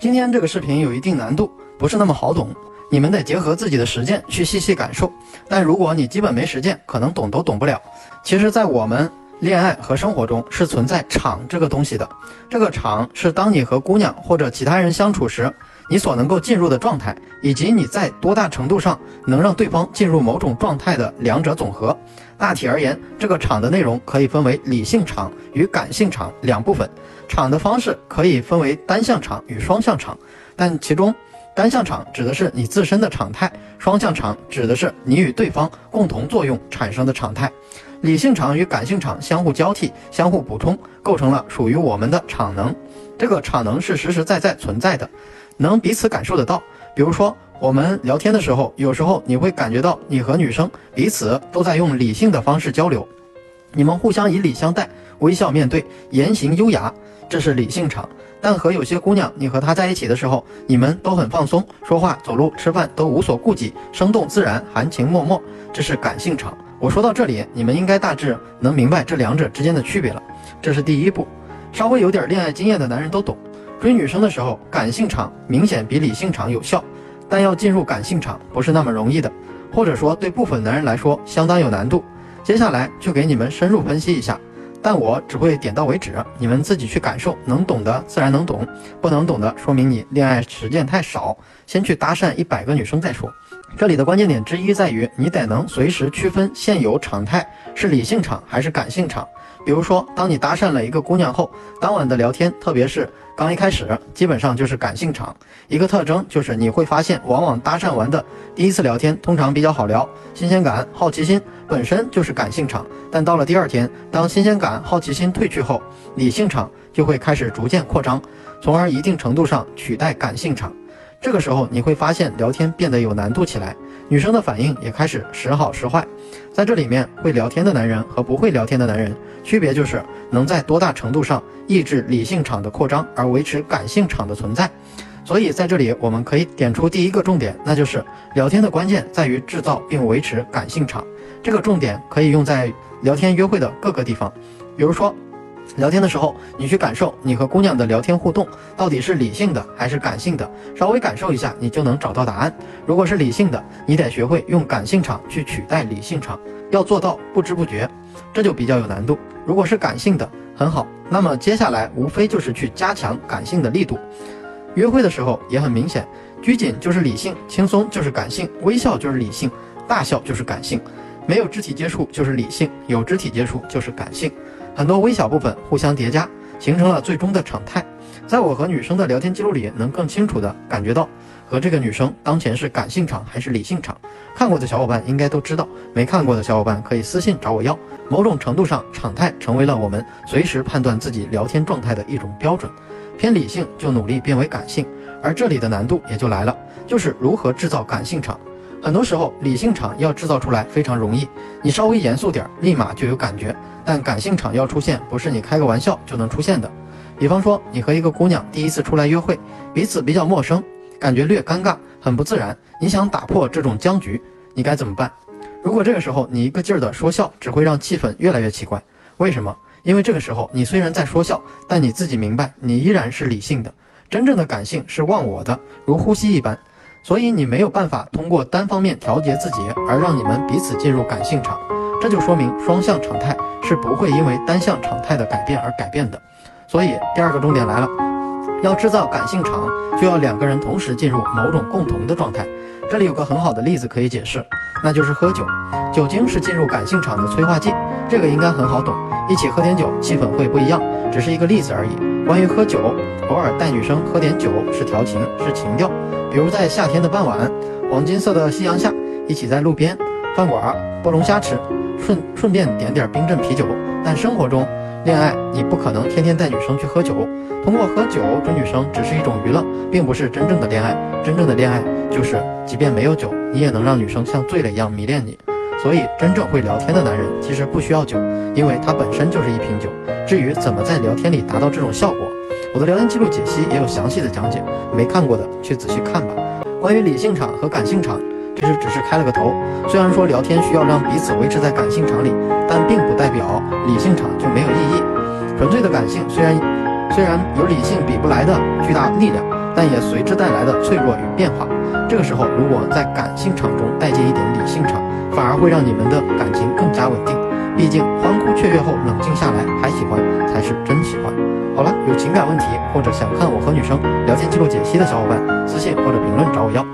今天这个视频有一定难度，不是那么好懂，你们得结合自己的实践去细细感受。但如果你基本没实践，可能懂都懂不了。其实，在我们恋爱和生活中是存在场这个东西的，这个场是当你和姑娘或者其他人相处时，你所能够进入的状态，以及你在多大程度上能让对方进入某种状态的两者总和。大体而言，这个场的内容可以分为理性场与感性场两部分。场的方式可以分为单向场与双向场，但其中单向场指的是你自身的常态，双向场指的是你与对方共同作用产生的常态。理性场与感性场相互交替、相互补充，构成了属于我们的场能。这个场能是实实在在存在的，能彼此感受得到。比如说，我们聊天的时候，有时候你会感觉到你和女生彼此都在用理性的方式交流，你们互相以礼相待，微笑面对，言行优雅。这是理性场，但和有些姑娘，你和她在一起的时候，你们都很放松，说话、走路、吃饭都无所顾忌，生动自然，含情脉脉。这是感性场。我说到这里，你们应该大致能明白这两者之间的区别了。这是第一步，稍微有点恋爱经验的男人都懂。追女生的时候，感性场明显比理性场有效，但要进入感性场不是那么容易的，或者说对部分男人来说相当有难度。接下来就给你们深入分析一下。但我只会点到为止，你们自己去感受，能懂的自然能懂，不能懂的说明你恋爱实践太少。先去搭讪一百个女生再说。这里的关键点之一在于，你得能随时区分现有常态是理性场还是感性场。比如说，当你搭讪了一个姑娘后，当晚的聊天，特别是刚一开始，基本上就是感性场。一个特征就是你会发现，往往搭讪完的第一次聊天通常比较好聊，新鲜感、好奇心本身就是感性场。但到了第二天，当新鲜感、好奇心褪去后，理性场就会开始逐渐扩张，从而一定程度上取代感性场。这个时候，你会发现聊天变得有难度起来，女生的反应也开始时好时坏。在这里面，会聊天的男人和不会聊天的男人区别就是能在多大程度上抑制理性场的扩张，而维持感性场的存在。所以在这里，我们可以点出第一个重点，那就是聊天的关键在于制造并维持感性场。这个重点可以用在聊天约会的各个地方，比如说。聊天的时候，你去感受你和姑娘的聊天互动到底是理性的还是感性的，稍微感受一下，你就能找到答案。如果是理性的，你得学会用感性场去取代理性场，要做到不知不觉，这就比较有难度。如果是感性的，很好，那么接下来无非就是去加强感性的力度。约会的时候也很明显，拘谨就是理性，轻松就是感性，微笑就是理性，大笑就是感性，没有肢体接触就是理性，有肢体接触就是感性。很多微小部分互相叠加，形成了最终的常态。在我和女生的聊天记录里，能更清楚地感觉到和这个女生当前是感性场还是理性场。看过的小伙伴应该都知道，没看过的小伙伴可以私信找我要。某种程度上，常态成为了我们随时判断自己聊天状态的一种标准。偏理性就努力变为感性，而这里的难度也就来了，就是如何制造感性场。很多时候，理性场要制造出来非常容易，你稍微严肃点，立马就有感觉。但感性场要出现，不是你开个玩笑就能出现的。比方说，你和一个姑娘第一次出来约会，彼此比较陌生，感觉略尴尬，很不自然。你想打破这种僵局，你该怎么办？如果这个时候你一个劲儿的说笑，只会让气氛越来越奇怪。为什么？因为这个时候你虽然在说笑，但你自己明白，你依然是理性的。真正的感性是忘我的，如呼吸一般。所以你没有办法通过单方面调节自己而让你们彼此进入感性场，这就说明双向常态是不会因为单向常态的改变而改变的。所以第二个重点来了，要制造感性场，就要两个人同时进入某种共同的状态。这里有个很好的例子可以解释，那就是喝酒。酒精是进入感性场的催化剂，这个应该很好懂。一起喝点酒，气氛会不一样，只是一个例子而已。关于喝酒，偶尔带女生喝点酒是调情，是情调。比如在夏天的傍晚，黄金色的夕阳下，一起在路边饭馆剥龙虾吃，顺顺便点点冰镇啤酒。但生活中，恋爱你不可能天天带女生去喝酒，通过喝酒追女生只是一种娱乐，并不是真正的恋爱。真正的恋爱就是，即便没有酒，你也能让女生像醉了一样迷恋你。所以，真正会聊天的男人其实不需要酒，因为他本身就是一瓶酒。至于怎么在聊天里达到这种效果，我的聊天记录解析也有详细的讲解，没看过的去仔细看吧。关于理性场和感性场，其实只是开了个头。虽然说聊天需要让彼此维持在感性场里，但并不代表理性场就没有意义。纯粹的感性虽然虽然有理性比不来的巨大力量，但也随之带来的脆弱与变化。这个时候，如果在感性场中带进一点理性场，反而会让你们的感情更加稳定。毕竟欢呼雀跃后冷静下来还喜欢，才是真喜欢。好了，有情感问题或者想看我和女生聊天记录解析的小伙伴，私信或者评论找我要。